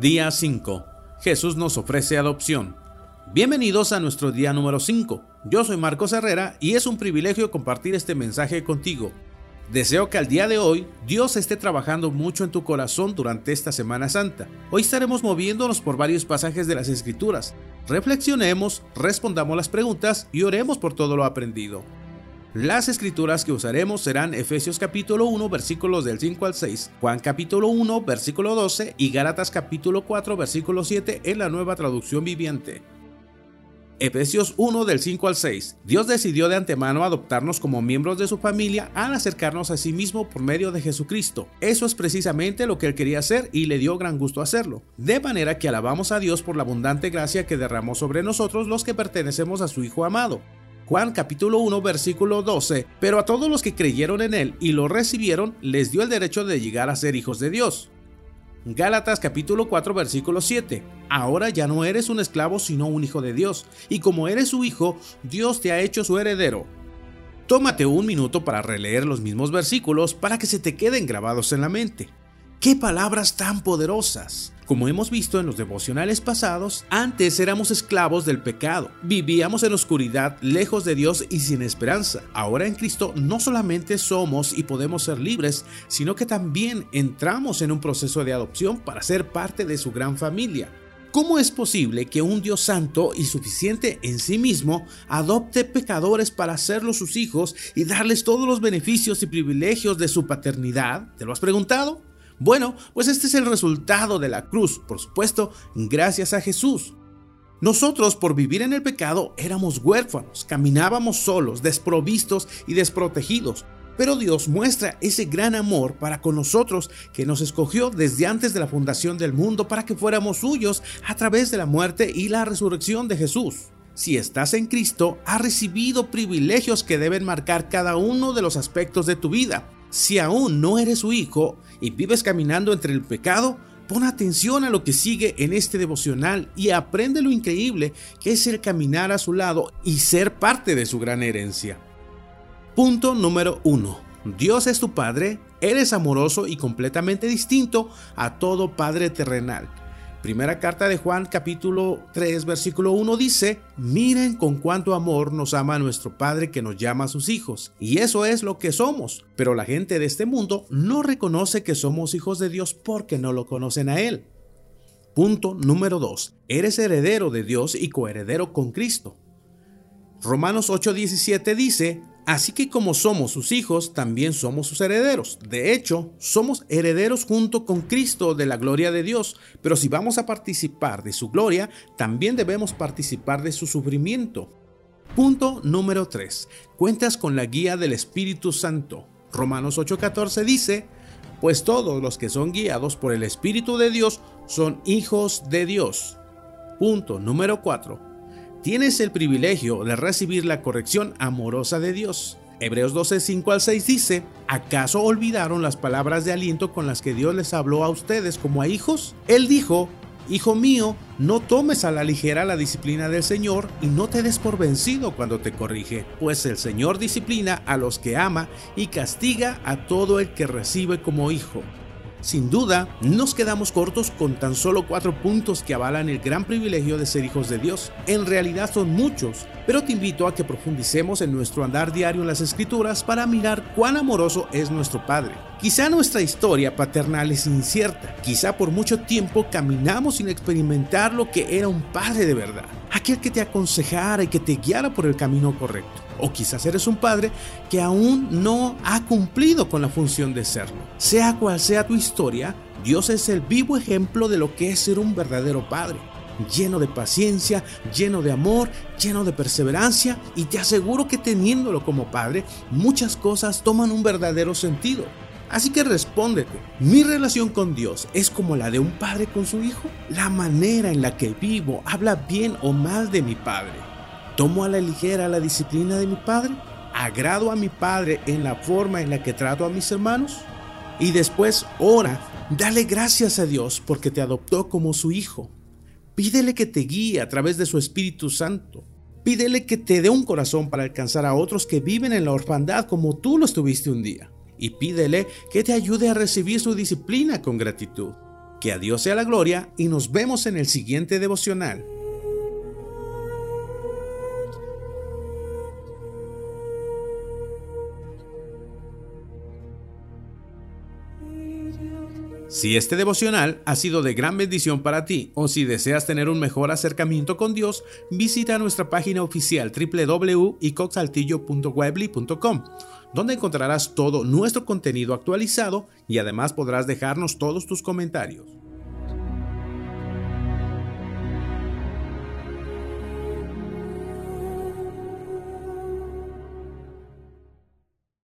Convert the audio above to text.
Día 5. Jesús nos ofrece adopción. Bienvenidos a nuestro día número 5. Yo soy Marcos Herrera y es un privilegio compartir este mensaje contigo. Deseo que al día de hoy Dios esté trabajando mucho en tu corazón durante esta Semana Santa. Hoy estaremos moviéndonos por varios pasajes de las Escrituras. Reflexionemos, respondamos las preguntas y oremos por todo lo aprendido. Las escrituras que usaremos serán Efesios capítulo 1 versículos del 5 al 6, Juan capítulo 1 versículo 12 y Gálatas capítulo 4 versículo 7 en la nueva traducción viviente. Efesios 1 del 5 al 6. Dios decidió de antemano adoptarnos como miembros de su familia al acercarnos a sí mismo por medio de Jesucristo. Eso es precisamente lo que él quería hacer y le dio gran gusto hacerlo. De manera que alabamos a Dios por la abundante gracia que derramó sobre nosotros los que pertenecemos a su Hijo amado. Juan capítulo 1 versículo 12, pero a todos los que creyeron en él y lo recibieron les dio el derecho de llegar a ser hijos de Dios. Gálatas capítulo 4 versículo 7. Ahora ya no eres un esclavo sino un hijo de Dios, y como eres su hijo, Dios te ha hecho su heredero. Tómate un minuto para releer los mismos versículos para que se te queden grabados en la mente. ¡Qué palabras tan poderosas! Como hemos visto en los devocionales pasados, antes éramos esclavos del pecado, vivíamos en oscuridad, lejos de Dios y sin esperanza. Ahora en Cristo no solamente somos y podemos ser libres, sino que también entramos en un proceso de adopción para ser parte de su gran familia. ¿Cómo es posible que un Dios santo y suficiente en sí mismo adopte pecadores para hacerlos sus hijos y darles todos los beneficios y privilegios de su paternidad? ¿Te lo has preguntado? Bueno, pues este es el resultado de la cruz, por supuesto, gracias a Jesús. Nosotros por vivir en el pecado éramos huérfanos, caminábamos solos, desprovistos y desprotegidos, pero Dios muestra ese gran amor para con nosotros que nos escogió desde antes de la fundación del mundo para que fuéramos suyos a través de la muerte y la resurrección de Jesús. Si estás en Cristo, has recibido privilegios que deben marcar cada uno de los aspectos de tu vida. Si aún no eres su hijo y vives caminando entre el pecado, pon atención a lo que sigue en este devocional y aprende lo increíble que es el caminar a su lado y ser parte de su gran herencia. Punto número 1. Dios es tu Padre, eres amoroso y completamente distinto a todo Padre terrenal. Primera carta de Juan capítulo 3 versículo 1 dice, miren con cuánto amor nos ama nuestro Padre que nos llama a sus hijos. Y eso es lo que somos. Pero la gente de este mundo no reconoce que somos hijos de Dios porque no lo conocen a Él. Punto número 2. Eres heredero de Dios y coheredero con Cristo. Romanos 8:17 dice, Así que como somos sus hijos, también somos sus herederos. De hecho, somos herederos junto con Cristo de la gloria de Dios. Pero si vamos a participar de su gloria, también debemos participar de su sufrimiento. Punto número 3. Cuentas con la guía del Espíritu Santo. Romanos 8:14 dice, pues todos los que son guiados por el Espíritu de Dios son hijos de Dios. Punto número 4 tienes el privilegio de recibir la corrección amorosa de Dios. Hebreos 12, 5 al 6 dice, ¿acaso olvidaron las palabras de aliento con las que Dios les habló a ustedes como a hijos? Él dijo, Hijo mío, no tomes a la ligera la disciplina del Señor y no te des por vencido cuando te corrige, pues el Señor disciplina a los que ama y castiga a todo el que recibe como hijo. Sin duda, nos quedamos cortos con tan solo cuatro puntos que avalan el gran privilegio de ser hijos de Dios. En realidad son muchos, pero te invito a que profundicemos en nuestro andar diario en las escrituras para mirar cuán amoroso es nuestro Padre. Quizá nuestra historia paternal es incierta, quizá por mucho tiempo caminamos sin experimentar lo que era un Padre de verdad, aquel que te aconsejara y que te guiara por el camino correcto. O quizás eres un padre que aún no ha cumplido con la función de serlo. Sea cual sea tu historia, Dios es el vivo ejemplo de lo que es ser un verdadero padre. Lleno de paciencia, lleno de amor, lleno de perseverancia y te aseguro que teniéndolo como padre, muchas cosas toman un verdadero sentido. Así que respóndete, ¿mi relación con Dios es como la de un padre con su hijo? La manera en la que vivo habla bien o mal de mi padre. ¿Tomo a la ligera la disciplina de mi padre? ¿Agrado a mi padre en la forma en la que trato a mis hermanos? Y después ora, dale gracias a Dios porque te adoptó como su hijo. Pídele que te guíe a través de su Espíritu Santo. Pídele que te dé un corazón para alcanzar a otros que viven en la orfandad como tú lo estuviste un día. Y pídele que te ayude a recibir su disciplina con gratitud. Que a Dios sea la gloria y nos vemos en el siguiente devocional. Si este devocional ha sido de gran bendición para ti o si deseas tener un mejor acercamiento con Dios, visita nuestra página oficial www.icoxaltillo.webly.com, donde encontrarás todo nuestro contenido actualizado y además podrás dejarnos todos tus comentarios.